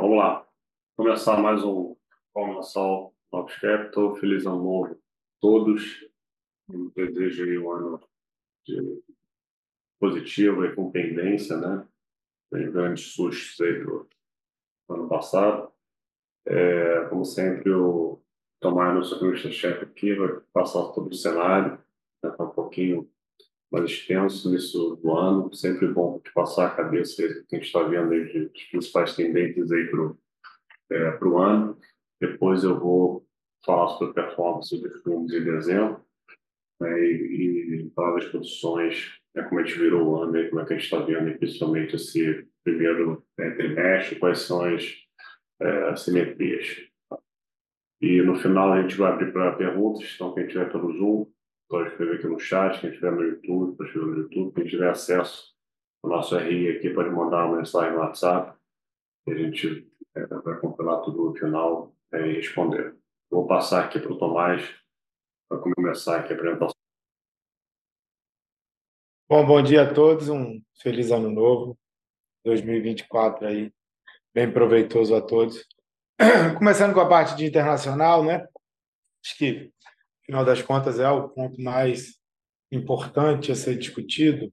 Vamos lá. Começar mais um Sol Novos Capital. Feliz ano novo a todos. Um desejo aí um ano de positivo e com pendência, né? Tem grandes sustos aí do ano passado. É, como sempre, o Tomar, nosso economista-chefe aqui, vai passar todo o cenário, né? Um pouquinho mais extenso nisso do ano. Sempre bom passar a cabeça que a gente está vendo aí de, de principais tendências aí para o é, ano. Depois eu vou falar sobre performance dos fundos em dezembro né, e, e falar das posições, né, como a gente virou o ano, e como é que a gente está vendo, principalmente esse primeiro né, trimestre, quais são as é, simetrias. E no final a gente vai abrir para perguntas, então quem tiver pelo Zoom, pode escrever aqui no chat, quem estiver no YouTube, pode escrever no YouTube, quem tiver acesso ao nosso RI aqui pode mandar uma mensagem no WhatsApp, e a gente é, vai compilar tudo no final é, e responder. Vou passar aqui para o Tomás para começar aqui a apresentação. Bom, bom dia a todos, um feliz ano novo, 2024 aí, bem proveitoso a todos. Começando com a parte de internacional, né? Acho que final das contas, é o ponto mais importante a ser discutido.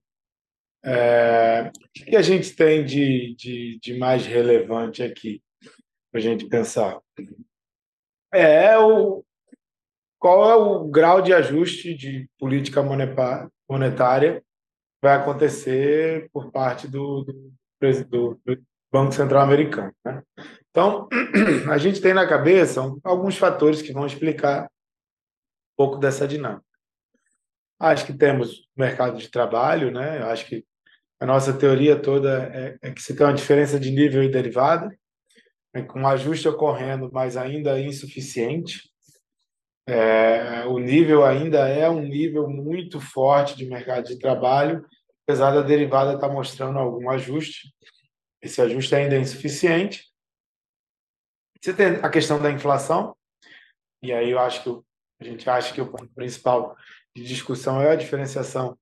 É, o que a gente tem de, de, de mais relevante aqui para a gente pensar? É, é o, qual é o grau de ajuste de política monetária vai acontecer por parte do, do, do Banco Central Americano. Né? Então, a gente tem na cabeça alguns fatores que vão explicar pouco dessa dinâmica. Acho que temos mercado de trabalho, né? Acho que a nossa teoria toda é, é que se tem uma diferença de nível e derivada, é, com ajuste ocorrendo, mas ainda insuficiente. É, o nível ainda é um nível muito forte de mercado de trabalho, apesar da derivada estar mostrando algum ajuste. Esse ajuste ainda é insuficiente. Você tem a questão da inflação, e aí eu acho que o a gente acha que o ponto principal de discussão é a diferenciação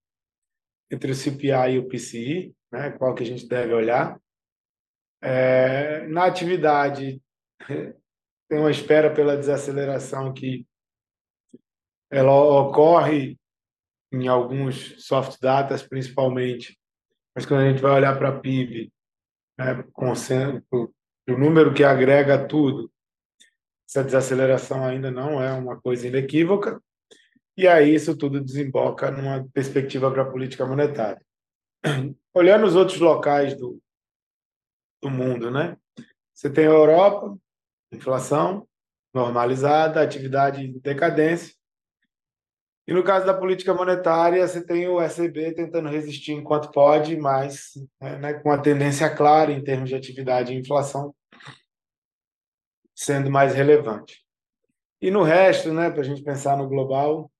entre o CPI e o PCI, né? qual que a gente deve olhar. É, na atividade, tem uma espera pela desaceleração que ela ocorre em alguns soft datas, principalmente, mas quando a gente vai olhar para a PIB, né, o número que agrega tudo, essa desaceleração ainda não é uma coisa inequívoca, e aí isso tudo desemboca numa perspectiva para a política monetária. Olhando os outros locais do, do mundo, né? Você tem a Europa, inflação normalizada, atividade em decadência. E no caso da política monetária, você tem o SEB tentando resistir enquanto pode, mas né, com a tendência clara em termos de atividade e inflação sendo mais relevante. E no resto, né, para a gente pensar no global,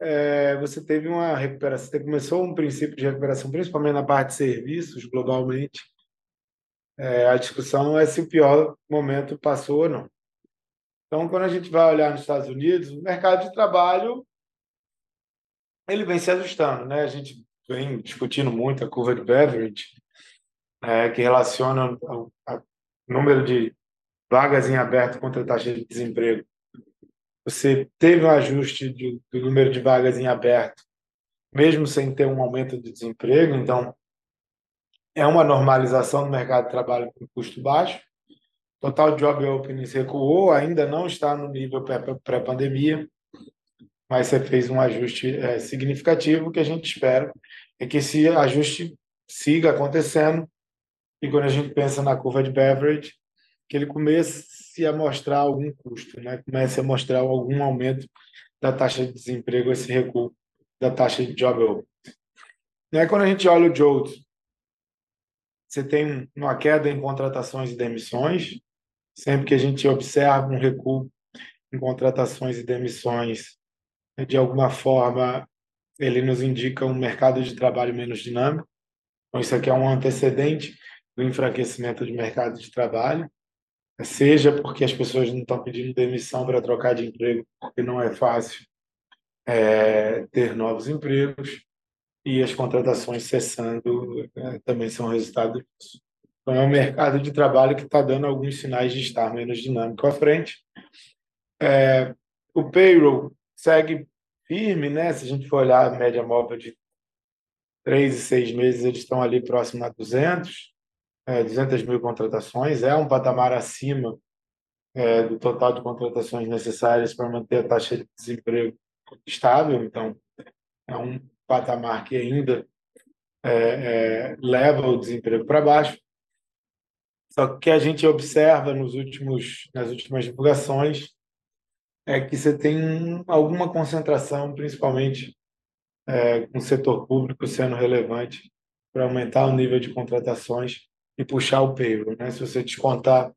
é, você teve uma recuperação, você começou um princípio de recuperação, principalmente na parte de serviços, globalmente. É, a discussão é se o pior momento passou ou não. Então, quando a gente vai olhar nos Estados Unidos, o mercado de trabalho ele vem se ajustando, né? A gente vem discutindo muito a curva de Beveridge, é, que relaciona o número de vagas em aberto contra taxa de desemprego. Você teve um ajuste de, do número de vagas em aberto, mesmo sem ter um aumento de desemprego, então é uma normalização do mercado de trabalho com custo baixo. Total job openings recuou, ainda não está no nível pré-pandemia, mas você fez um ajuste é, significativo. que a gente espera é que esse ajuste siga acontecendo. E quando a gente pensa na curva de Beveridge, que ele comece a mostrar algum custo, né? comece a mostrar algum aumento da taxa de desemprego, esse recuo da taxa de job open. Aí, quando a gente olha o JOLT, você tem uma queda em contratações e demissões. Sempre que a gente observa um recuo em contratações e demissões, de alguma forma, ele nos indica um mercado de trabalho menos dinâmico. Então, isso aqui é um antecedente do enfraquecimento do mercado de trabalho seja porque as pessoas não estão pedindo demissão para trocar de emprego, porque não é fácil é, ter novos empregos, e as contratações cessando é, também são resultado disso. Então, é um mercado de trabalho que está dando alguns sinais de estar menos dinâmico à frente. É, o payroll segue firme, né? Se a gente for olhar a média móvel de três e seis meses, eles estão ali próximo a 200, é, 200 mil contratações. É um patamar acima é, do total de contratações necessárias para manter a taxa de desemprego estável. Então, é um patamar que ainda é, é, leva o desemprego para baixo. Só que a gente observa nos últimos, nas últimas divulgações é que você tem alguma concentração, principalmente é, com o setor público sendo relevante para aumentar o nível de contratações e puxar o payroll. Né? Se você descontar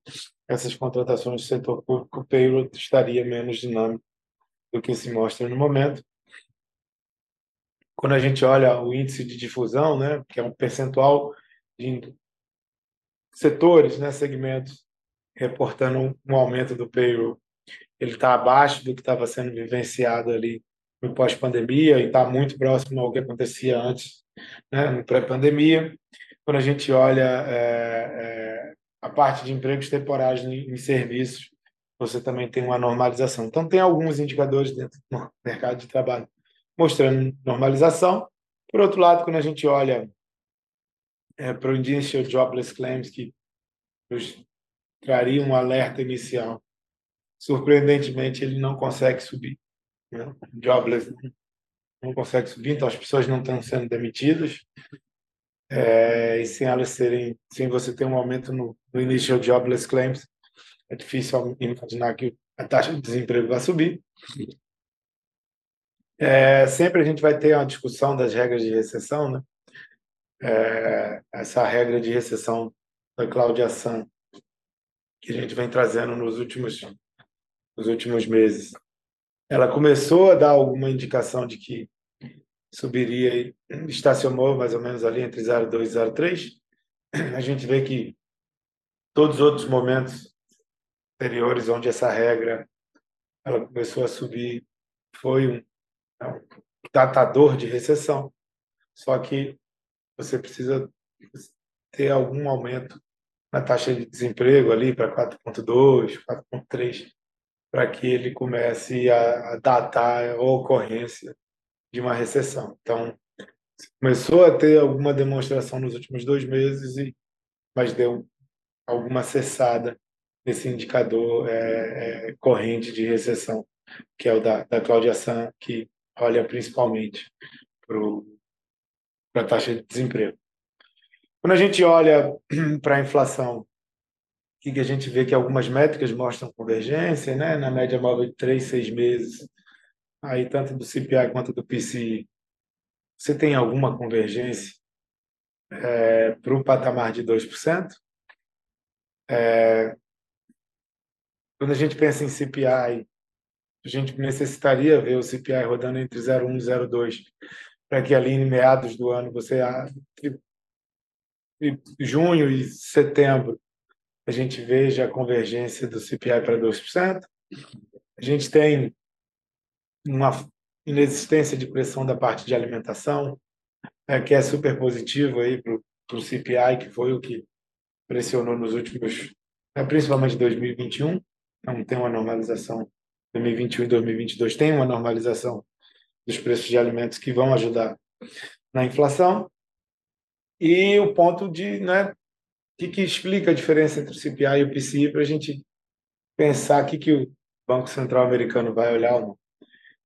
essas contratações do setor público, o payroll estaria menos dinâmico do que se mostra no momento. Quando a gente olha o índice de difusão, né, que é um percentual de setores, né, segmentos, reportando um aumento do payroll, ele está abaixo do que estava sendo vivenciado ali no pós-pandemia e está muito próximo ao que acontecia antes, né, no pré-pandemia. Quando a gente olha é, é, a parte de empregos temporários em, em serviços, você também tem uma normalização. Então, tem alguns indicadores dentro do mercado de trabalho mostrando normalização. Por outro lado, quando a gente olha é, para o Initial Jobless Claims, que nos traria um alerta inicial, surpreendentemente, ele não consegue subir. Né? Jobless não consegue subir, então as pessoas não estão sendo demitidas. É, e sem elas serem, sem você ter um aumento no, no Initial Jobless Claims, é difícil imaginar que a taxa de desemprego vai subir. É, sempre a gente vai ter uma discussão das regras de recessão, né? É, essa regra de recessão da Cláudia San, que a gente vem trazendo nos últimos, nos últimos meses. Ela começou a dar alguma indicação de que subiria, estacionou mais ou menos ali entre 0,2 e 0,3. A gente vê que todos os outros momentos anteriores onde essa regra ela começou a subir foi um, um datador de recessão. Só que você precisa ter algum aumento na taxa de desemprego ali para 4,2, 4,3, para que ele comece a, datar a ocorrência de uma recessão. Então, começou a ter alguma demonstração nos últimos dois meses, e, mas deu alguma cessada nesse indicador é, é, corrente de recessão, que é o da, da Cláudia San, que olha principalmente para a taxa de desemprego. Quando a gente olha para a inflação, que a gente vê que algumas métricas mostram convergência, né? na média móvel de três, seis meses, aí tanto do CPI quanto do PCI, você tem alguma convergência é, para o patamar de 2%? É, quando a gente pensa em CPI, a gente necessitaria ver o CPI rodando entre 0,1 e 0,2 para que ali em meados do ano você junho e setembro a gente veja a convergência do CPI para 2%. A gente tem uma inexistência de pressão da parte de alimentação, é, que é super positivo aí para o CPI, que foi o que pressionou nos últimos, né, principalmente 2021. Não tem uma normalização 2021 e 2022 tem uma normalização dos preços de alimentos que vão ajudar na inflação. E o ponto de, né, que, que explica a diferença entre o CPI e o PCI para a gente pensar o que, que o Banco Central americano vai olhar ou não.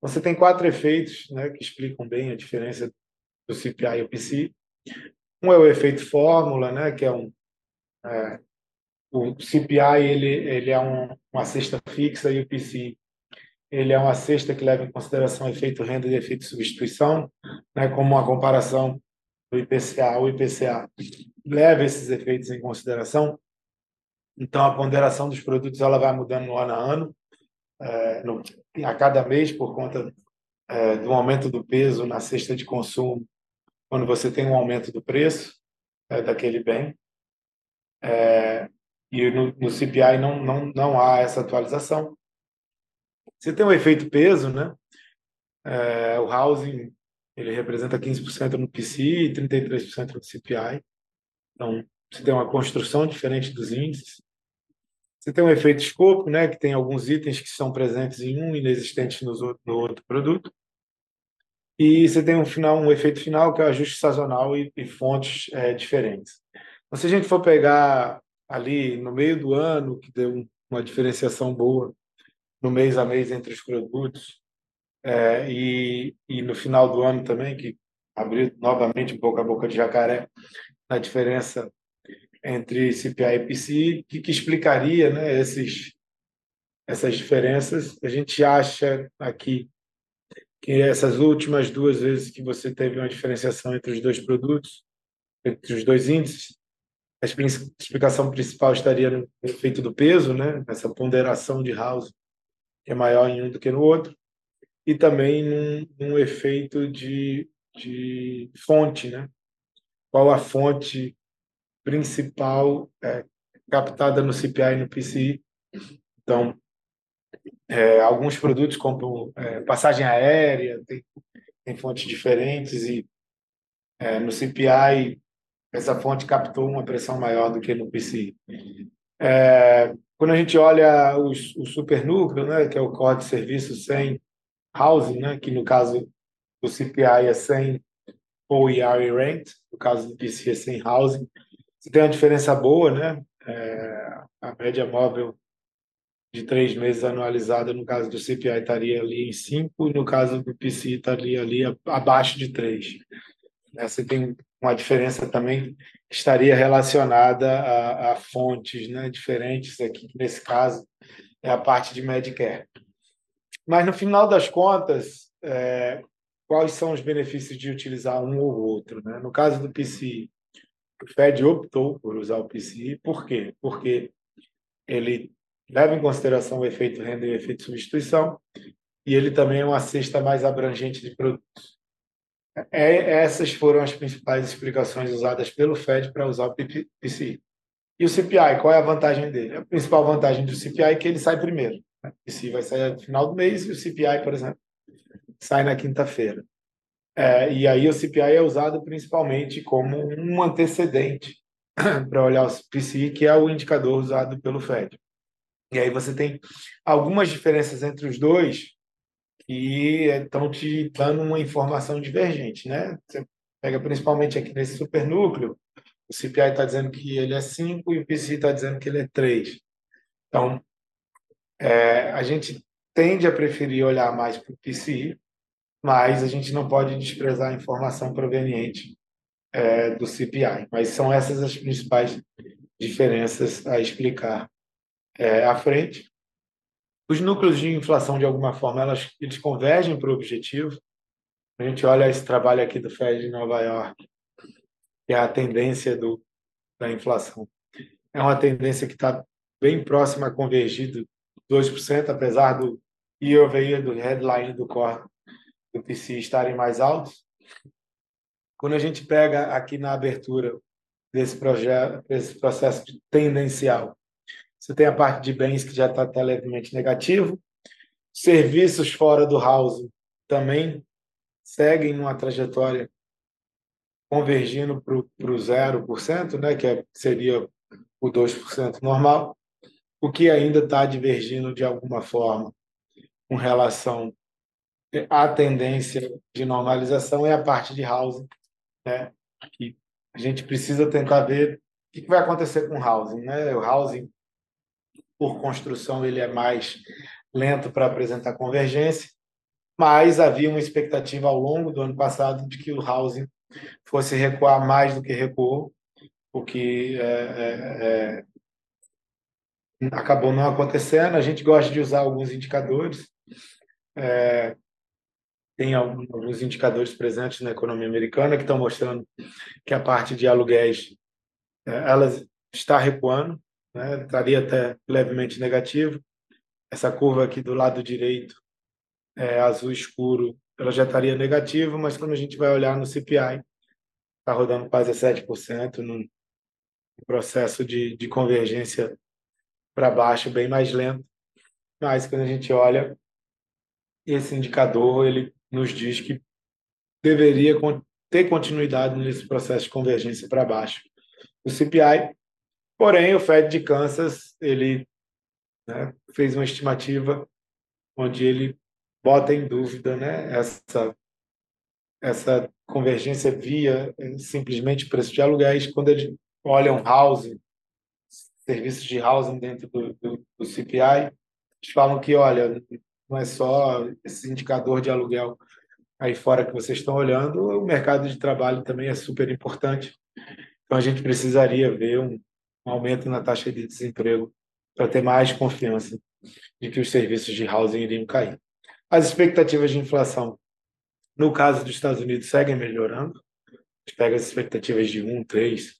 Você tem quatro efeitos né, que explicam bem a diferença do CPI e o PCI. Um é o efeito fórmula, né, que é um é, o CPI ele ele é um, uma cesta fixa e o PCI ele é uma cesta que leva em consideração efeito renda e efeito substituição, né, como uma comparação do IPCA. O IPCA leva esses efeitos em consideração, então a ponderação dos produtos ela vai mudando no ano a ano, é, no, a cada mês, por conta é, do aumento do peso na cesta de consumo, quando você tem um aumento do preço é, daquele bem. É, e no, no CPI não, não, não há essa atualização. Você tem um efeito peso, né? É, o housing ele representa 15% no PCI e 33% no CPI. Então, você tem uma construção diferente dos índices. Você tem um efeito escopo, né, que tem alguns itens que são presentes em um e inexistentes no outro produto. E você tem um final, um efeito final que é o ajuste sazonal e, e fontes é, diferentes. Então, se a gente for pegar ali no meio do ano, que deu uma diferenciação boa no mês a mês entre os produtos, é, e, e no final do ano também, que abriu novamente pouco a boca de jacaré na diferença entre CPI e PCI, que, que explicaria né, esses, essas diferenças. A gente acha aqui que essas últimas duas vezes que você teve uma diferenciação entre os dois produtos, entre os dois índices, a explicação principal estaria no efeito do peso, né? essa ponderação de House, que é maior em um do que no outro, e também num, num efeito de, de fonte. Né? Qual a fonte principal é, captada no CPI e no PCI? Então, é, alguns produtos como é, passagem aérea, tem, tem fontes diferentes e é, no CPI essa fonte captou uma pressão maior do que no PCI. É, quando a gente olha os, o supernúcleo, né, que é o core de serviço sem housing, né, que no caso do CPI é sem OER e rent, no caso do PCI é sem housing, você tem uma diferença boa, né? É, a média móvel de três meses anualizada, no caso do CPI estaria ali em 5, e no caso do PCI estaria ali abaixo de 3. Né, você tem uma diferença também que estaria relacionada a, a fontes né, diferentes aqui, nesse caso é a parte de Medicare. Mas, no final das contas, é, quais são os benefícios de utilizar um ou outro? Né? No caso do PCI, o Fed optou por usar o PCI, por quê? Porque ele leva em consideração o efeito renda e o efeito substituição, e ele também é uma cesta mais abrangente de produtos. É, essas foram as principais explicações usadas pelo Fed para usar o PCI. E o CPI, qual é a vantagem dele? A principal vantagem do CPI é que ele sai primeiro. Né? O PCI vai sair no final do mês e o CPI, por exemplo, sai na quinta-feira. É, e aí o CPI é usado principalmente como um antecedente para olhar o PCI, que é o indicador usado pelo Fed. E aí você tem algumas diferenças entre os dois que estão te dando uma informação divergente, né? Você pega principalmente aqui nesse supernúcleo, o CPI está dizendo que ele é 5 e o PCI está dizendo que ele é 3. Então, é, a gente tende a preferir olhar mais para o PCI, mas a gente não pode desprezar a informação proveniente é, do CPI. Mas são essas as principais diferenças a explicar é, à frente. Os núcleos de inflação, de alguma forma, elas, eles convergem para o objetivo. A gente olha esse trabalho aqui do Fed de Nova York, que é a tendência do, da inflação. É uma tendência que está bem próxima a convergir do 2%, apesar do year over year, do headline do core do PCI estarem mais altos. Quando a gente pega aqui na abertura desse projeto, desse processo tendencial, você tem a parte de bens que já está até levemente negativo. Serviços fora do housing também seguem numa trajetória convergindo para o 0%, né, que é, seria o 2% normal, o que ainda está divergindo de alguma forma com relação à tendência de normalização é a parte de housing, né, que a gente precisa tentar ver o que vai acontecer com o housing. Né? O housing por construção ele é mais lento para apresentar convergência, mas havia uma expectativa ao longo do ano passado de que o housing fosse recuar mais do que recuou, o que é, é, é, acabou não acontecendo. A gente gosta de usar alguns indicadores. É, tem alguns indicadores presentes na economia americana que estão mostrando que a parte de aluguéis é, ela está recuando, né? estaria até levemente negativo. Essa curva aqui do lado direito, é, azul escuro, ela já estaria negativa, mas quando a gente vai olhar no CPI, está rodando quase 7%, num processo de, de convergência para baixo bem mais lento. Mas quando a gente olha esse indicador, ele nos diz que deveria ter continuidade nesse processo de convergência para baixo do CPI. Porém, o Fed de Kansas ele né, fez uma estimativa onde ele bota em dúvida né, essa essa convergência via eh, simplesmente preço de aluguéis quando eles olham housing serviços de housing dentro do, do, do CPI eles falam que olha não é só esse indicador de aluguel aí fora que vocês estão olhando, o mercado de trabalho também é super importante. Então a gente precisaria ver um, um aumento na taxa de desemprego para ter mais confiança de que os serviços de housing iriam cair. As expectativas de inflação, no caso dos Estados Unidos, seguem melhorando. A gente pega as expectativas de um, três,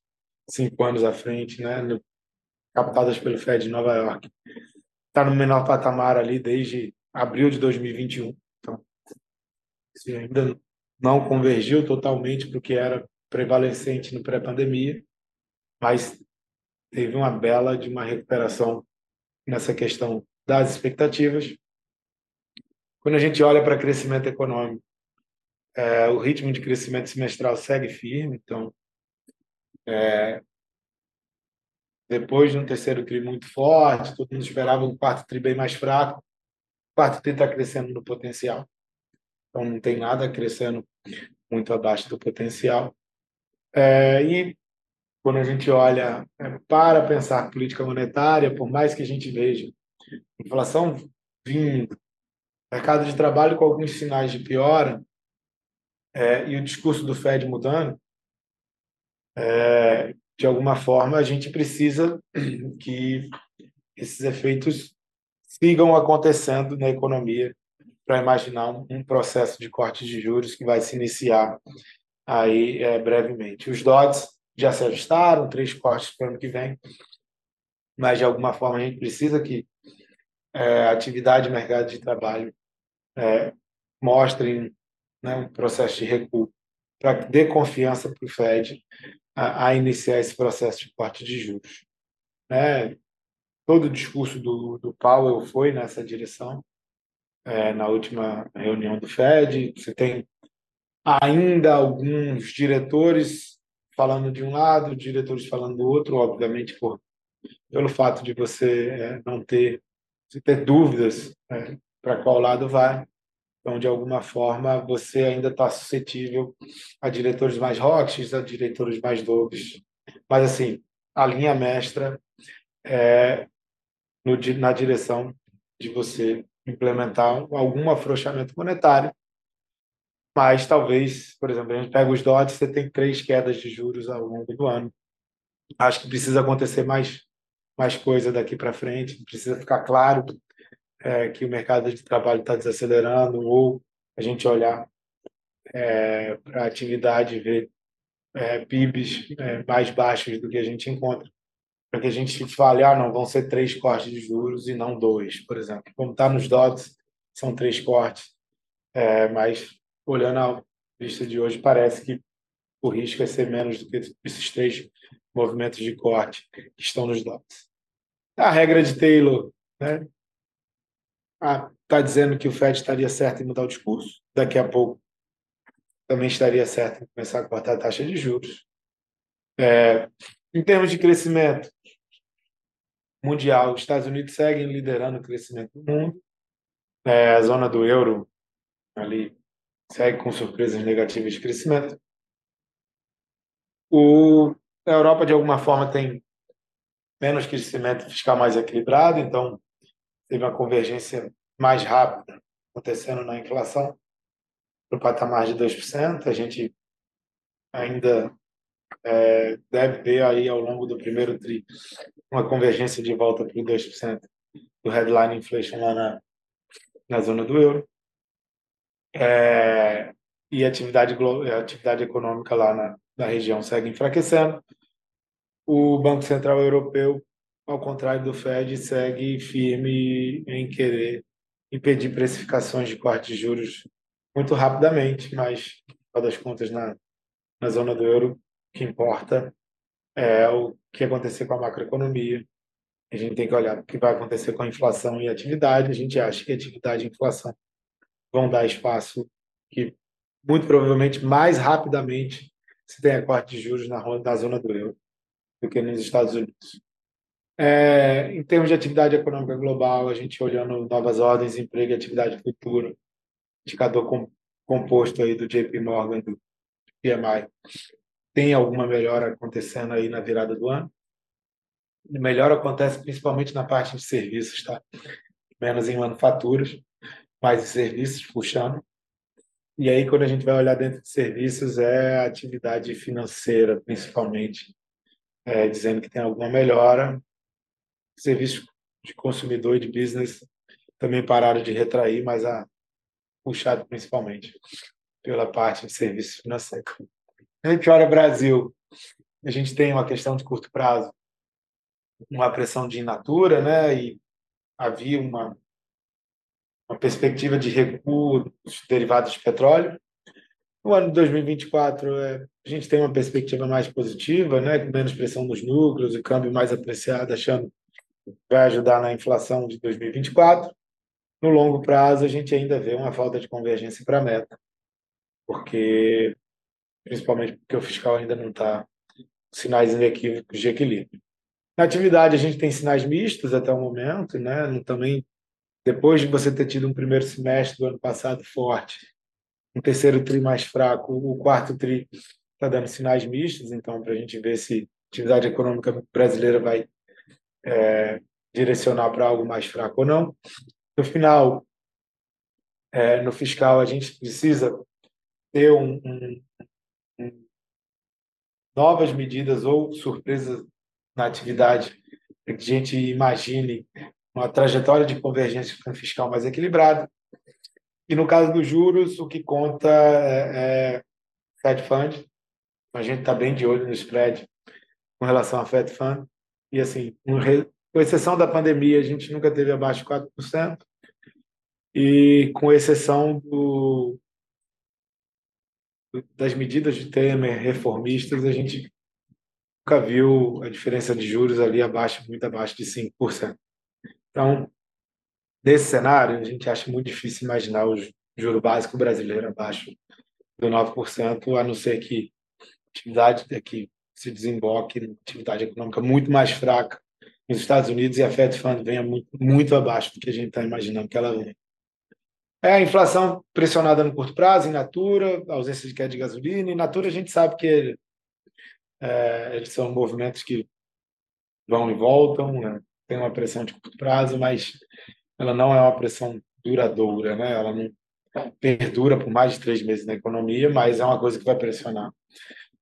cinco anos à frente, né, captadas pelo Fed de Nova York. Está no menor patamar ali desde abril de 2021. Então, se ainda não convergiu totalmente para o que era prevalecente no pré-pandemia, mas teve uma bela de uma recuperação nessa questão das expectativas. Quando a gente olha para crescimento econômico, é, o ritmo de crescimento semestral segue firme, então é, depois de um terceiro tri muito forte, todo mundo esperava um quarto tri bem mais fraco, quarto tri está crescendo no potencial, então não tem nada crescendo muito abaixo do potencial. É, e quando a gente olha é, para pensar política monetária, por mais que a gente veja inflação vindo, mercado de trabalho com alguns sinais de piora é, e o discurso do Fed mudando, é, de alguma forma a gente precisa que esses efeitos sigam acontecendo na economia para imaginar um, processo de corte de juros que vai se iniciar aí é, brevemente. Os DOTs já se ajustaram, três cortes para o ano que vem, mas de alguma forma a gente precisa que é, atividade mercado de trabalho é, mostrem né, um processo de recuo para dar confiança para o Fed a, a, iniciar esse processo de corte de juros. É, todo o discurso do, do Powell foi nessa direção é, na última reunião do Fed. Você tem ainda alguns diretores falando de um lado, diretores falando do outro, obviamente por pelo fato de você é, não ter se ter dúvidas é, para qual lado vai. Então, de alguma forma, você ainda está suscetível a diretores mais rocks, a diretores mais doves. Mas, assim, a linha mestra é no, na direção de você implementar algum afrouxamento monetário. Mas talvez, por exemplo, a gente pega os DOTs, você tem três quedas de juros ao longo do ano. Acho que precisa acontecer mais, mais coisa daqui para frente, precisa ficar claro é, que o mercado de trabalho está desacelerando, ou a gente olhar é, para a atividade e ver é, PIBs é, mais baixos do que a gente encontra, para que a gente fale, ah, não, vão ser três cortes de juros e não dois, por exemplo. Como está nos DOTs, são três cortes, é, mas olhando a vista de hoje, parece que o risco é ser menos do que esses três movimentos de corte que estão nos DOTs. A regra de Taylor está né? ah, tá dizendo que o Fed estaria certo em mudar o discurso, daqui a pouco também estaria certo em começar a cortar a taxa de juros. É, em termos de crescimento mundial, os Estados Unidos seguem liderando o crescimento do mundo. É, a zona do euro ali segue com surpresas negativas de crescimento. O, a Europa, de alguma forma, tem menos crescimento fiscal mais equilibrado, então teve uma convergência mais rápida acontecendo na inflação para o patamar de 2%. A gente ainda é, deve ver aí ao longo do primeiro tri uma convergência de volta para os 2% do headline inflation lá na, na zona do euro é, e a atividade, atividade econômica lá na, na região segue enfraquecendo. O Banco Central Europeu, ao contrário do Fed, segue firme em querer impedir precificações de corte de juros muito rapidamente, mas, no das contas, na, na zona do euro, o que importa é o que acontecer com a macroeconomia. A gente tem que olhar o que vai acontecer com a inflação e a atividade. A gente acha que atividade e inflação vão dar espaço que, muito provavelmente, mais rapidamente se tenha corte de juros na, na zona do euro. do que nos Estados Unidos. É, em termos de atividade econômica global, a gente olhando novas ordens de emprego e atividade futura, indicador com, composto aí do JP Morgan, do PMI, tem alguma melhora acontecendo aí na virada do ano. melhora acontece principalmente na parte de serviços, tá? Menos em manufaturas, mais em serviços, puxando. E aí, quando a gente vai olhar dentro de serviços, é a atividade financeira, principalmente, é, dizendo que tem alguma melhora. Serviços de consumidor e de business também pararam de retrair, mas a puxado principalmente pela parte de serviços financeiros. A gente olha Brasil, a gente tem uma questão de curto prazo, uma pressão de inatura, né? E havia uma uma perspectiva de recuo dos derivados de petróleo. No ano de 2024, é, a gente tem uma perspectiva mais positiva, né, com menos pressão nos núcleos e câmbio mais apreciado, achando que vai ajudar na inflação de 2024. No longo prazo, a gente ainda vê uma falta de convergência para a meta, porque principalmente porque o fiscal ainda não está sinais inequívocos de equilíbrio. Na atividade, a gente tem sinais mistos até o momento, né? também depois de você ter tido um primeiro semestre do ano passado forte, um terceiro tri mais fraco, o quarto tri está dando sinais mistos, então, para a gente ver se a atividade econômica brasileira vai é, direcionar para algo mais fraco ou não. No final, é, no fiscal, a gente precisa ter um, um, um, novas medidas ou surpresas na atividade para que a gente imagine uma trajetória de convergência fiscal mais equilibrada. E no caso dos juros, o que conta é, é Fed Fund. A gente está bem de olho no spread com relação a Fed Fund. E, assim, com exceção da pandemia, a gente nunca teve abaixo de 4%. E com exceção do, das medidas de Temer reformistas, a gente nunca viu a diferença de juros ali abaixo, muito abaixo de 5%. Então, nesse cenário, a gente acha muito difícil imaginar o juro básico brasileiro abaixo do 9%, a não ser que atividade que se desemboque em atividade econômica muito mais fraca nos Estados Unidos e a Fed Fund venha muito, muito abaixo do que a gente está imaginando que ela venha. É a inflação pressionada no curto prazo, in natura, ausência de queda de gasolina. In natura, a gente sabe que ele, é, eles são movimentos que vão e voltam, né? tem uma pressão de curto prazo, mas ela não é uma pressão duradoura, né? Ela não perdura por mais de três meses na economia, mas é uma coisa que vai pressionar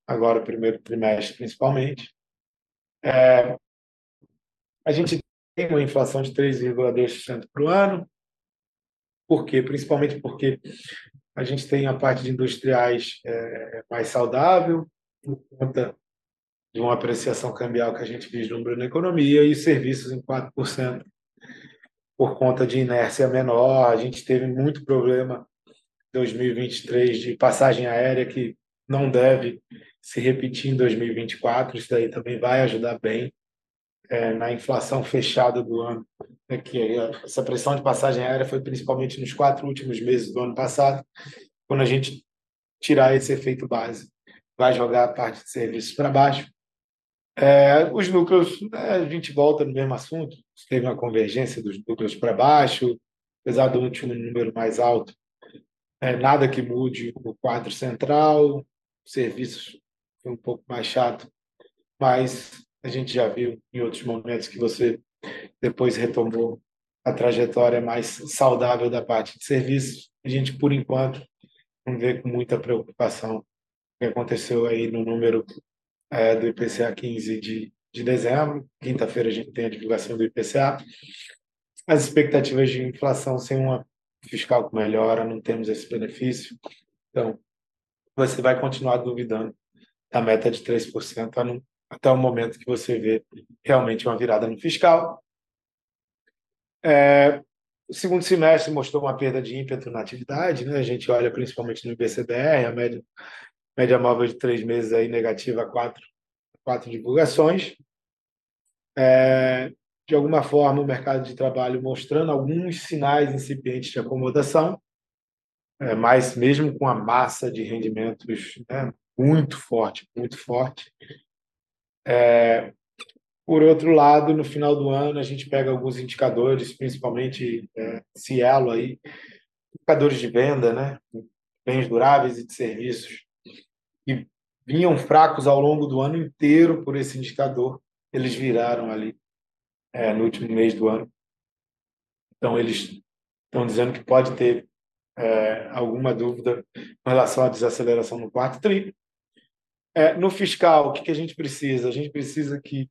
agora o primeiro trimestre, principalmente. É, a gente tem uma inflação de 3,2% por ano. Por quê? Principalmente porque a gente tem a parte de industriais é, mais saudável, por conta de uma apreciação cambial que a gente vislumbra na economia e serviços em 4% por conta de inércia menor. A gente teve muito problema em 2023 de passagem aérea que não deve se repetir em 2024. Isso daí também vai ajudar bem é, na inflação fechada do ano. É que essa pressão de passagem aérea foi principalmente nos quatro últimos meses do ano passado, quando a gente tirar esse efeito base, vai jogar a parte de serviços para baixo é, os núcleos, né, a gente volta no mesmo assunto, teve uma convergência dos núcleos para baixo, apesar do último número mais alto, é, nada que mude o quadro central, serviços foi um pouco mais chato, mas a gente já viu em outros momentos que você depois retomou a trajetória mais saudável da parte de serviços. A gente, por enquanto, não vê com muita preocupação o que aconteceu aí no número é, do IPCA 15 de, de dezembro. Quinta-feira a gente tem a divulgação do IPCA. As expectativas de inflação sem uma fiscal que melhora, não temos esse benefício. Então, você vai continuar duvidando da meta de 3% até o momento que você vê realmente uma virada no fiscal. É, o segundo semestre mostrou uma perda de ímpeto na atividade, né? a gente olha principalmente no IBCBR, a média média móvel de três meses aí negativa a quatro, quatro divulgações. É, de alguma forma, o mercado de trabalho mostrando alguns sinais incipientes de acomodação, é, mas mesmo com a massa de rendimentos né, muito forte, muito forte, É, por outro lado, no final do ano, a gente pega alguns indicadores, principalmente é, Cielo aí, indicadores de venda, né? bens duráveis e de serviços, que vinham fracos ao longo do ano inteiro por esse indicador, eles viraram ali é, no último mês do ano. Então, eles estão dizendo que pode ter é, alguma dúvida com relação à desaceleração no quarto tri. É, no fiscal, o que, que a gente precisa? A gente precisa que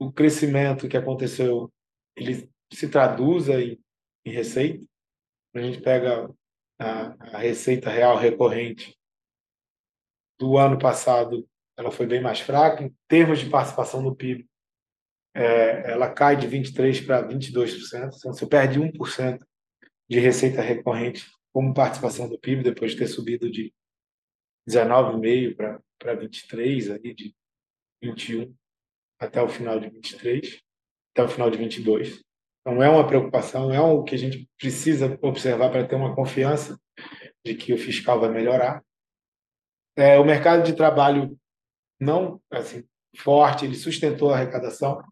o crescimento que aconteceu ele se traduza em, em receita. A gente pega a, a receita real recorrente do ano passado, ela foi bem mais fraca. Em termos de participação no PIB, é, ela cai de 23% para 22%. Então, você perde 1% de receita recorrente como participação do PIB, depois de ter subido de 19,5% para, para 23%, ali, de 21% até o final de 23, até o final de 22. Então é uma preocupação, é algo que a gente precisa observar para ter uma confiança de que o fiscal vai melhorar. É, o mercado de trabalho não assim forte, ele sustentou a arrecadação.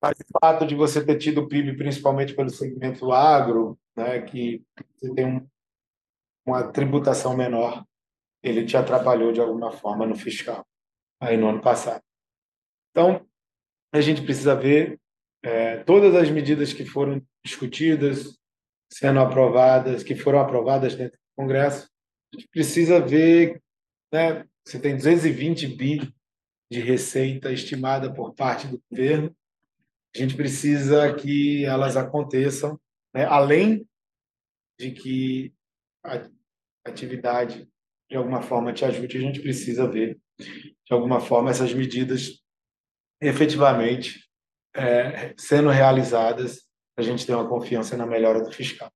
Mas o fato de você ter tido o PIB principalmente pelo segmento agro, né, que você tem um, uma tributação menor, ele te atrapalhou de alguma forma no fiscal aí no ano passado. Então, a gente precisa ver é, todas as medidas que foram discutidas, sendo aprovadas, que foram aprovadas dentro do Congresso, a gente precisa ver, né, você tem 220 bi de receita estimada por parte do governo, a gente precisa que elas aconteçam, né, além de que a atividade de alguma forma te ajude, a gente precisa ver de alguma forma essas medidas efetivamente é, sendo realizadas, a gente tem uma confiança na melhora do fiscal.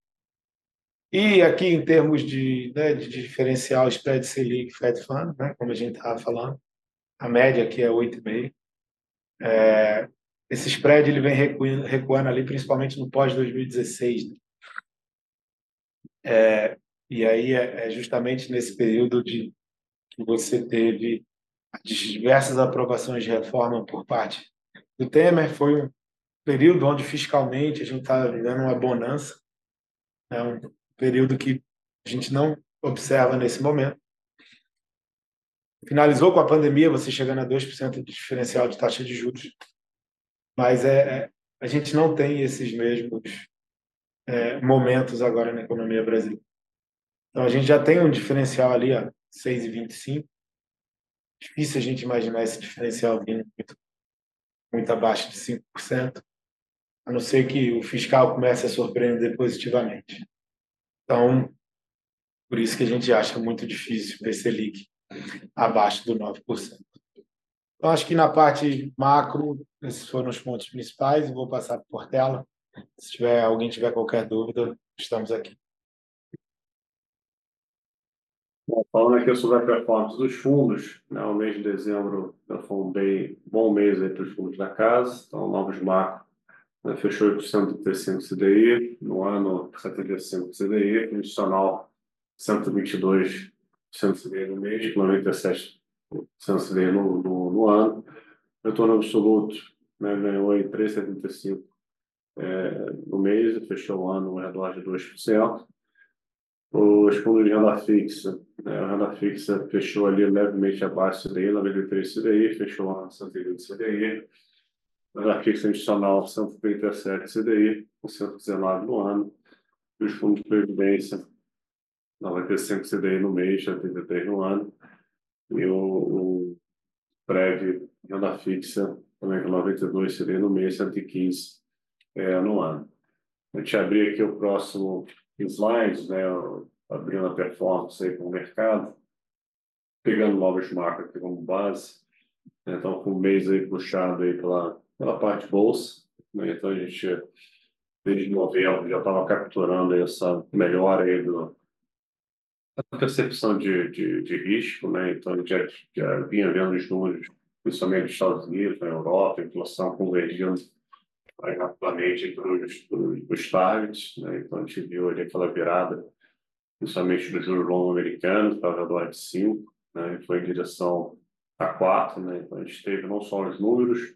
E aqui, em termos de, né, de diferencial spread Selic Fed Fund, né, como a gente estava falando, a média aqui é 8,5. É, esse spread ele vem recuando, recuando ali, principalmente no pós-2016. Né? É, e aí é, é justamente nesse período de que você teve diversas aprovações de reforma por parte do Temer. Foi um período onde fiscalmente a gente estava vivendo uma bonança, é um período que a gente não observa nesse momento. Finalizou com a pandemia, você chegando a 2% de diferencial de taxa de juros, mas é, é, a gente não tem esses mesmos é, momentos agora na economia brasileira. Então a gente já tem um diferencial ali a 6,25, Difícil a gente imaginar esse diferencial vindo muito, muito abaixo de 5%, a não ser que o fiscal comece a surpreender positivamente. Então, por isso que a gente acha muito difícil ver Selic abaixo do 9%. Então, acho que na parte macro, esses foram os pontos principais. Vou passar por tela. Se tiver, alguém tiver qualquer dúvida, estamos aqui. Falando aqui sobre a performance dos fundos, né, o mês de dezembro foi um bem bom mês para os fundos da casa, então novos marcos né, fechou 835 CDI, no ano 75 CDI, adicional 122 CDI no mês, 97 CDI no, no, no ano, retorno absoluto né, ganhou em 3,75 é, no mês fechou o ano ao redor de 2%. Os fundos de renda fixa né? A renda fixa fechou ali levemente abaixo do CDI, 93 CDI, fechou lá 120 CDI. A renda fixa adicional, 137 CDI, com 119 no ano. E os fundos de previdência, 95 CDI no mês, 83 no ano. E o, o prévio, renda fixa, também com 92 CDI no mês, 115 é, no ano. A gente abrir aqui o próximo slide, né? abrindo a performance aí com o mercado, pegando novas marcas aqui como base. Né? Então, com o mês aí puxado aí pela, pela parte bolsa, né? então a gente, desde novembro, já estava capturando essa melhora aí do, a percepção de, de, de, risco, né? Então, a gente já, já vinha vendo os números, principalmente nos Estados Unidos, na Europa, a inflação convergindo rapidamente para os targets, né? Então, a gente viu ali aquela virada principalmente do juro longo americano, que estava redor de 5, né, foi em direção a 4, né? Então a gente teve não só os números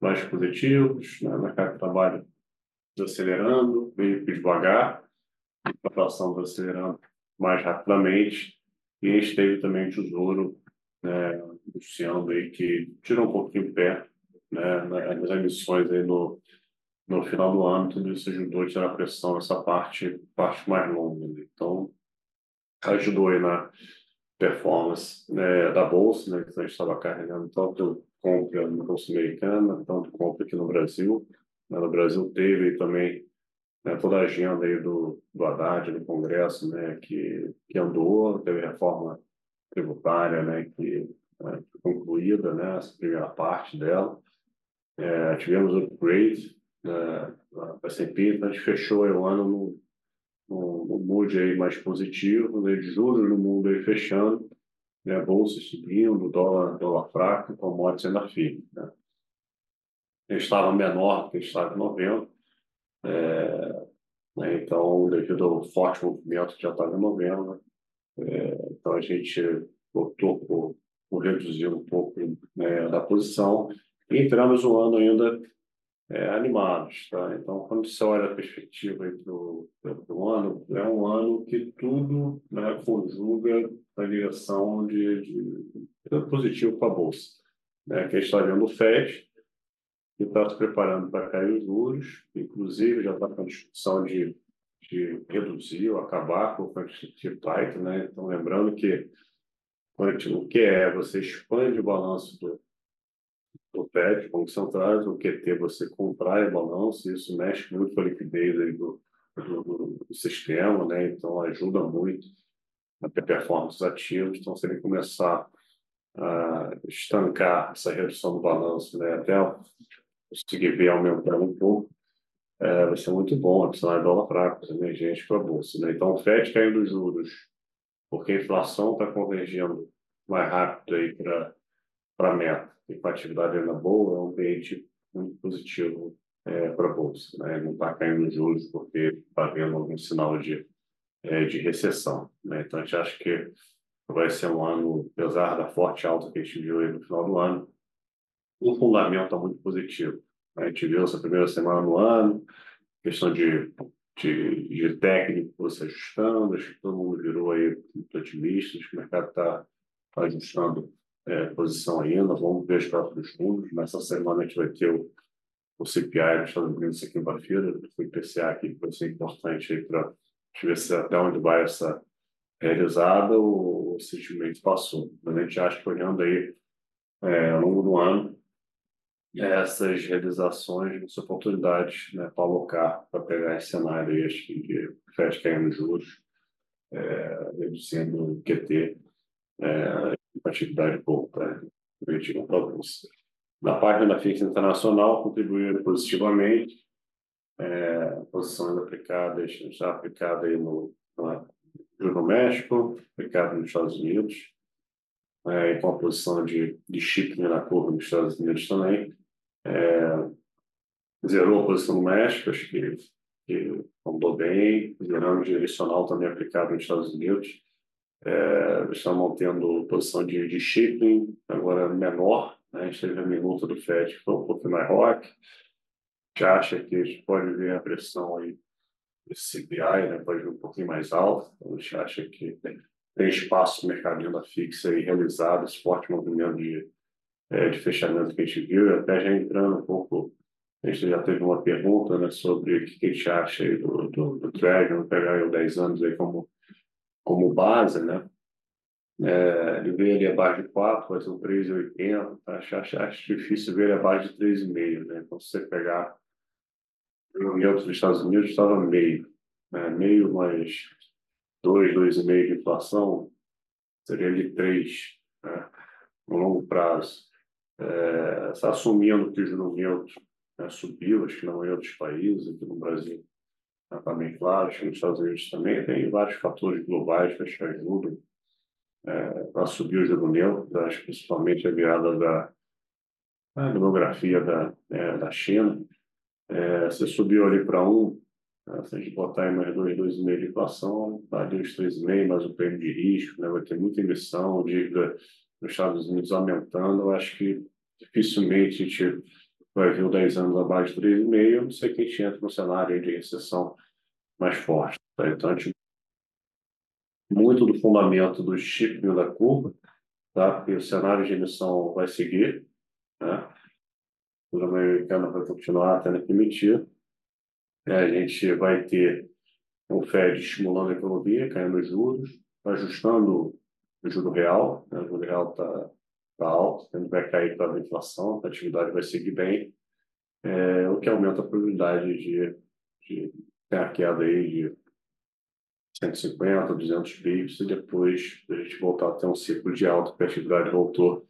mais positivos, né? mercado de trabalho acelerando, meio que devagar, a inflação acelerando mais rapidamente, e a gente teve também o Tesouro né, anunciando aí que tirou um pouquinho o pé né, nas emissões aí no, no final do ano, tudo isso ajudou a tirar a pressão nessa parte, parte mais longa. Né? Então, ajudou aí na performance né, da bolsa, né, que a gente estava carregando tanto compra na bolsa americana, tanto compra aqui no Brasil. Né, no Brasil teve também né, toda a agenda aí do, do Haddad, do Congresso, né, que, que andou, teve reforma tributária, né, que né, concluída, né, essa primeira parte dela. É, tivemos upgrade né, da S&P, então a gente fechou o ano no, no, no mood aí mais positivo, né, de juros no mundo aí fechando, né, bolsa subindo, dólar, dólar fraco, commodities ainda firme. Né. Estava menor do que estava em novembro, é, né, então, devido ao forte movimento que já estava em novembro, é, então a gente optou por, por reduzir um pouco né, da posição entramos o ano ainda é, animados. Tá? Então, quando você olha a perspectiva para o ano, é um ano que tudo né, conjuga na direção de, de, de positivo para a Bolsa. Né? Que a gente está vendo o FED, que está se preparando para cair os juros, inclusive já está com a discussão de, de reduzir ou acabar com o quantitative tight. Né? Então, lembrando que o que é? Você expande o balanço do, do FED, Banco Central, o QT você comprar e balanço, isso mexe muito com a liquidez aí do, do, do, sistema, né? então ajuda muito a ter performance ativos. Então, se ele começar a estancar essa redução do balanço, né? até conseguir ver aumentando um pouco, é, vai ser muito bom, adicionar dólar fraco, emergente para a Bolsa. Né? Então, o FED caindo os juros, porque a inflação está convergindo mais rápido aí para a meta e com a atividade ainda boa, é um ambiente muito positivo é, para a Bolsa. Né? Não está caindo os juros porque está havendo algum sinal de, é, de recessão. Né? Então, a gente acha que vai ser um ano, apesar da forte alta que a gente viu no final do ano, o fundamento está muito positivo. A gente viu essa primeira semana do ano, questão de, de, de técnico se ajustando, acho que todo mundo virou aí muito otimista, acho que o mercado está tá ajustando é, posição ainda, vamos ver os próximos números. Nessa semana a gente vai ter o, o CPI dos Estados Unidos essa quinta-feira, o IPCA aqui, que vai ser importante para ver se até onde vai essa realizada ou simplesmente passou. Mas a gente acha que olhando aí é, ao longo do ano, essas realizações, essas oportunidades né, para alocar, para pegar esse cenário aí, acho que de FED caindo juros, é, reduzindo o QT, é, atividade pouca política para a Bolsa. Na página da fixa internacional, contribuiu positivamente, é, posições aplicadas, já aplicada aí no, no México, aplicada nos Estados Unidos, é, com a posição de, de shipping na curva nos Estados Unidos também. É, zerou a posição no México, acho que, que andou bem, zerando direcional também aplicado nos Estados Unidos. É, estamos mantendo posição de, de shipping, agora menor. Né? A gente teve a minuta do FED que foi um pouco mais rock. A gente acha que a gente pode ver a pressão aí desse CPI, né? pode vir um pouquinho mais alto. A gente acha que tem, espaço no mercado de fixa aí realizado, esse forte movimento de, é, de fechamento que a gente viu, e até já entrando um pouco a gente já teve uma pergunta né, sobre o que a gente acha aí do, do, do pegar aí os 10 anos aí como como base, né? É, ele veio ali abaixo de 4, vai ser um 3,80. Acho, acho, acho difícil ver ele abaixo de 3,5. Né? Então, se você pegar o dos Estados Unidos, estava meio. Né? Meio mais 2, 2,5 de inflação, seria ali 3 né? no longo prazo. É, assumindo que o juro neutro né, subiu, acho que não em outros países, aqui no Brasil está bem claro, que nos Estados Unidos também tem vários fatores globais que ajudam é, para subir o juro neutro, principalmente a virada da a demografia da, é, da China. É, você subiu ali para um, né, se a gente botar aí mais dois, dois e meio de inflação, vai de uns meio, mais o prêmio de risco, né, vai ter muita emissão, dívida nos Estados Unidos aumentando, eu acho que dificilmente a gente o 10 anos abaixo de 3,5, a não ser que a gente entre no cenário de recessão mais forte. Tá? Então, a gente muito do fundamento do steepening da curva, tá? porque o cenário de emissão vai seguir, né? o americano vai continuar tendo que emitir, é, a gente vai ter o Fed estimulando a economia, caindo os juros, ajustando o juro real, né? o juro real está tá alto, ele vai cair para a inflação, a atividade vai seguir bem, é, o que aumenta a probabilidade de, de ter a queda aí de 150, 200 bips e depois a gente voltar a ter um ciclo de alta, porque a atividade voltou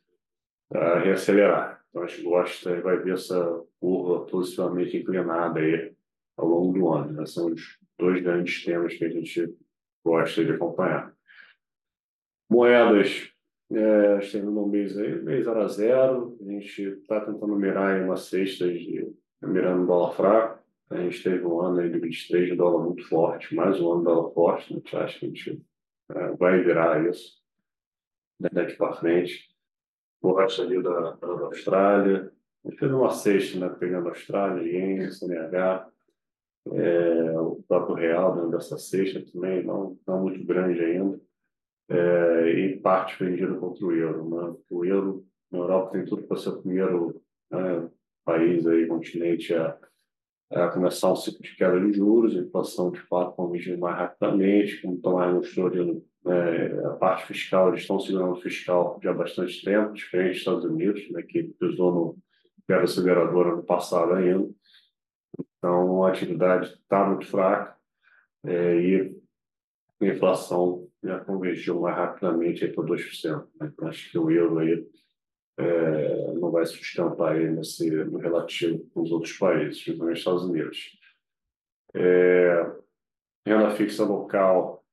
a reacelerar. Então a gente gosta e vai ver essa curva positivamente inclinada aí ao longo do ano. Né? São os dois grandes temas que a gente gosta de acompanhar. Moedas, é, estamos no mês aí, mês 0 a 0, a gente está tentando mirar em uma cesta de mirando dólar fraco, a gente teve um ano aí de 23 de dólar muito forte, mais um ano de dólar forte, né? a gente acha que a gente é, vai virar isso daqui para frente. O resto ali da, da, Austrália, a gente fez uma cesta, né, pegando a Austrália, Yen, CNH, é, o próprio real dentro dessa cesta também, não, não muito grande ainda, é, e parte vendida contra o euro. Né? O euro na Europa tem tudo para ser o primeiro né, país, aí, continente, a é, começar um ciclo de queda de juros, a inflação de fato convergindo mais rapidamente, como Tomás mostrou ali, né, a parte fiscal, eles estão segurando o fiscal já há bastante tempo, diferente dos Estados Unidos, né, que pisou no queda aceleradora no passado ainda. Então, a atividade está muito fraca é, e a inflação já convergiu mais rapidamente para 2%. Né? Então, acho que o euro aí é, não vai sustentar aí nesse, no relativo com os outros países, principalmente os Estados Unidos. É, renda fixa local,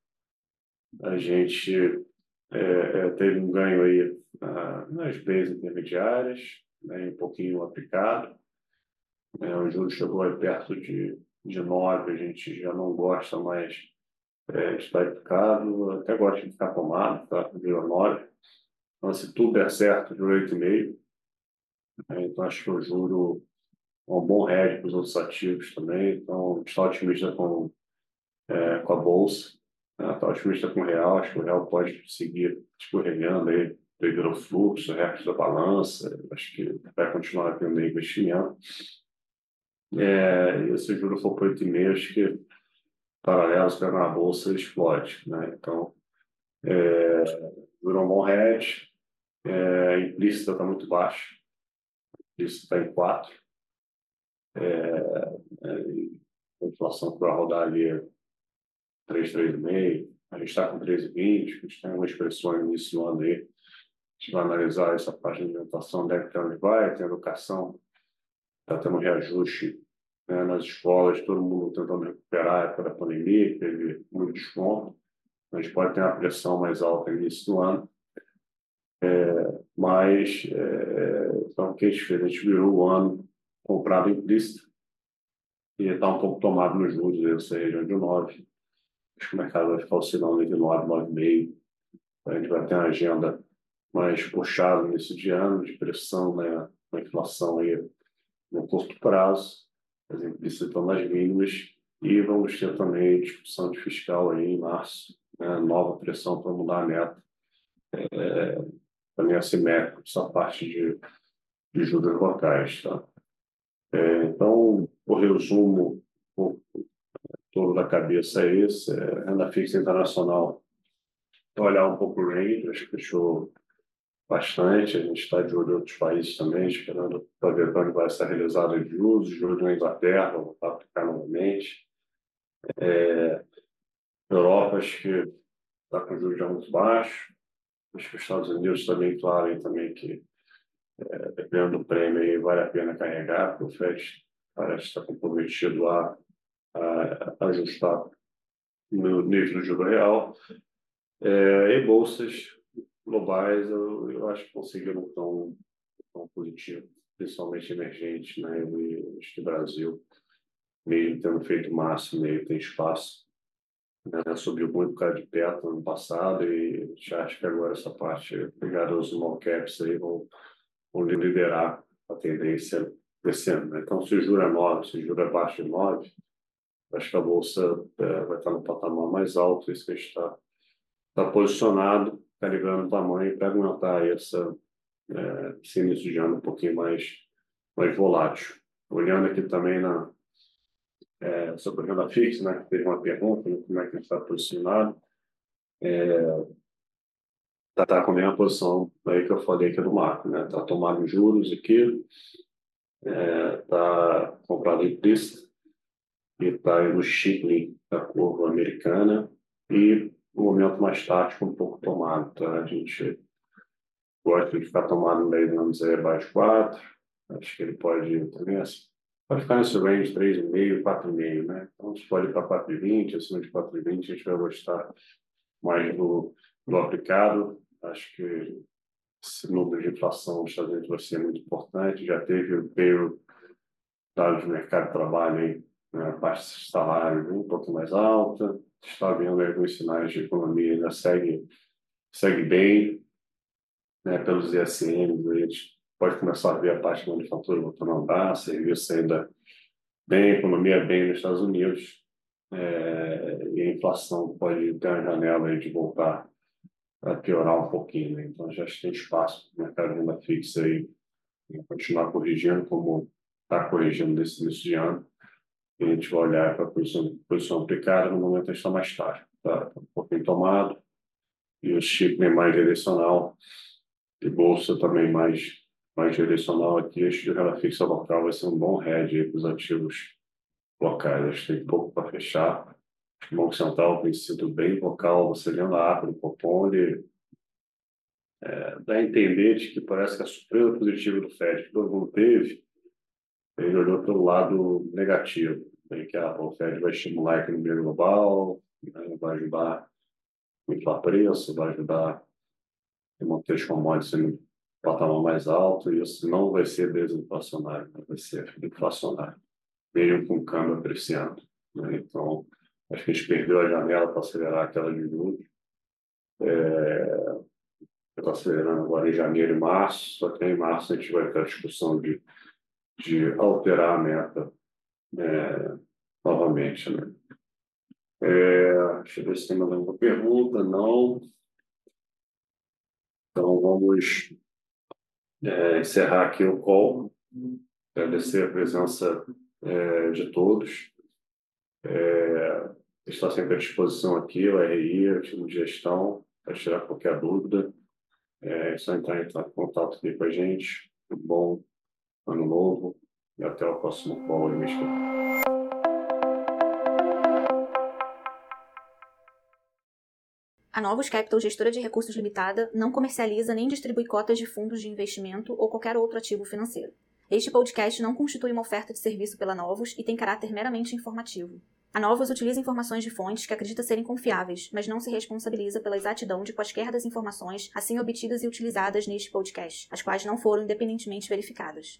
a gente é, é teve um ganho aí ah, nas bases intermediárias, né, um pouquinho aplicado. É, o juro chegou aí perto de, de 9, a gente já não gosta mais é, de estar aplicado, até gosta de ficar tomado, tá? 9 então, se tudo der certo, de 8,5. Né? Então, acho que o juro é um bom hedge para os outros ativos também. Então, está otimista com, é, com a Bolsa, está né? Tá otimista com o Real. Acho que o Real pode seguir escorregando aí devido ao fluxo, resto da balança. Acho que vai continuar tendo investimento. É, e se o juro for para 8,5, acho que paralelos para na Bolsa explode. Né? Então, é, virou um bom hedge é, implícita está muito baixa, isso está em 4. É, é, a inflação vai rodar ali é 3, 3,5. A gente está com 3,20, a gente tem algumas expressões no início do ano aí. A gente vai analisar essa parte de alimentação, deve ter onde vai, tem educação, está tendo reajuste né, nas escolas, todo mundo tentando recuperar a época da pandemia, teve muito desconto. A gente pode ter uma pressão mais alta no início do ano. É, mas, é, então, o que a gente fez? A gente virou o ano comprado implícito e está um pouco tomado nos juros, essa região de 9. Acho que o mercado vai ficar oscilando entre 9 e 9,5. A gente vai ter uma agenda mais puxada nesse de ano, de pressão né, na inflação aí no curto prazo, as implícitas estão nas mínimas, e vamos ter também discussão de fiscal aí em março, né, nova pressão para mudar a meta. É, também assimétrico essa parte de, de juros locais. Tá? É, então, o resumo o, todo da cabeça é esse, é, renda fixa internacional, olhar um pouco o range, acho que fechou bastante, a gente está de olho em outros países também, esperando para ver quando vai ser realizado de juros, juros na Inglaterra, vão voltar a aplicar novamente. É, Europa, acho que está com juros já muito baixos, Acho que os Estados Unidos também claro também que, é, dependendo do prêmio, aí, vale a pena carregar, porque o FED parece estar comprometido a, a, a ajustar no nível do juro real. É, e bolsas globais, eu, eu acho que conseguiram tão, tão positivo, principalmente emergente, né? Eu, acho que o Brasil, mesmo tendo feito o máximo, meio tem espaço né, subiu muito por causa de perto no ano passado e já acho que agora essa parte ligada aos small caps aí vão, vão liderar a tendência desse ano. Né? Então, se o juro é 9, se o juro é abaixo de 9, acho que a Bolsa é, vai estar no patamar mais alto, isso que a gente está tá posicionado, carregando o tamanho para aguentar essa, é, esse de ano um pouquinho mais, mais volátil. Olhando aqui também na, é, sobre renda fixa, né, que teve uma pergunta, né, como é que a gente está posicionado. É, tá, tá com a mesma posição aí que eu falei aqui do marco, né? Tá tomando juros aqui, é, tá comprado implícito e está no Chile da curva americana e o momento mais tático um pouco tomado, tá? A gente gosta de ficar tomado no meio do ano zero abaixo 4, acho que ele pode também assim, pode ficar nesse range 3,5, 4,5, né? Então, se pode ir para 4,20, acima de 4,20, a gente vai gostar mais do, do aplicado. Acho que esse número de inflação nos Estados Unidos vai ser muito importante. Já teve o payroll dados do mercado de trabalho aí, né, a parte de salário um pouco mais alta. Está vendo alguns sinais de economia ainda segue, segue bem, né, pelos ISMs, a gente pode começar a ver a parte de manufatura voltando a andar, serviço ainda bem, economia bem nos Estados Unidos, é, e a inflação pode ter uma janela de voltar a piorar um pouquinho. Né? Então, já tem espaço para o mercado renda fixa aí continuar corrigindo como está corrigindo nesse início de ano. A gente vai olhar para a posição, posição aplicada no momento está mais tarde. Está um pouquinho tomado. E o chip mais direcional. E bolsa também mais, mais direcional aqui. Acho que a renda fixa local vai ser um bom hedge para os ativos locais. Acho que tem pouco para fechar. O Banco Central tem sido bem vocal, você lendo a ata do Copom, ele é, dá a entender de que parece que a surpresa positiva do FED que todo mundo teve, ele olhou pelo lado negativo, né, que a, o FED vai estimular a economia global, né, vai ajudar a inflar preço, vai ajudar a manter os commodities no patamar mais alto, e isso não vai ser desinflacionário, vai ser inflacionário, mesmo com o câmbio apreciando. Né? Então, acho que a gente perdeu a janela para acelerar aquela de juros. É, está acelerando agora em janeiro e março, só que em março a gente vai ter a discussão de, de alterar a meta é, novamente. Né? É, deixa eu ver se tem mais alguma pergunta. Não. Então, vamos é, encerrar aqui o call. Agradecer a presença é, de todos. É, está sempre à disposição aqui, o RI, o time de gestão, para tirar qualquer dúvida. É só entrar em contato aqui com a gente. Um bom ano novo e até o próximo call que A Novos Capital, gestora de recursos limitada, não comercializa nem distribui cotas de fundos de investimento ou qualquer outro ativo financeiro. Este podcast não constitui uma oferta de serviço pela Novos e tem caráter meramente informativo. A Novos utiliza informações de fontes que acredita serem confiáveis, mas não se responsabiliza pela exatidão de quaisquer das informações assim obtidas e utilizadas neste podcast, as quais não foram independentemente verificadas.